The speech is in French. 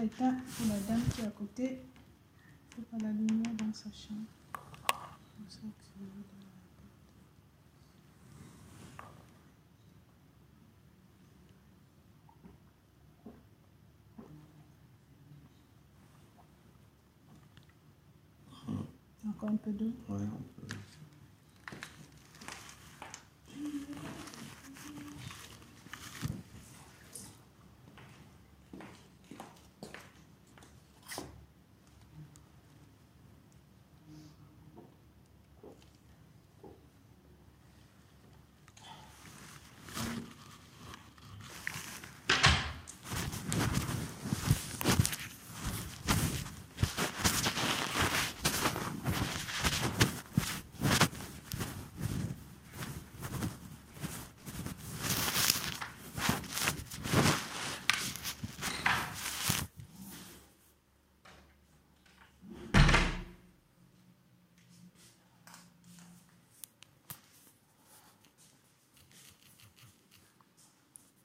déjà éteint pour la dame qui est à côté. Il faut pas la lumière dans sa chambre. Hum. Encore un peu d'eau? Ouais, on peut.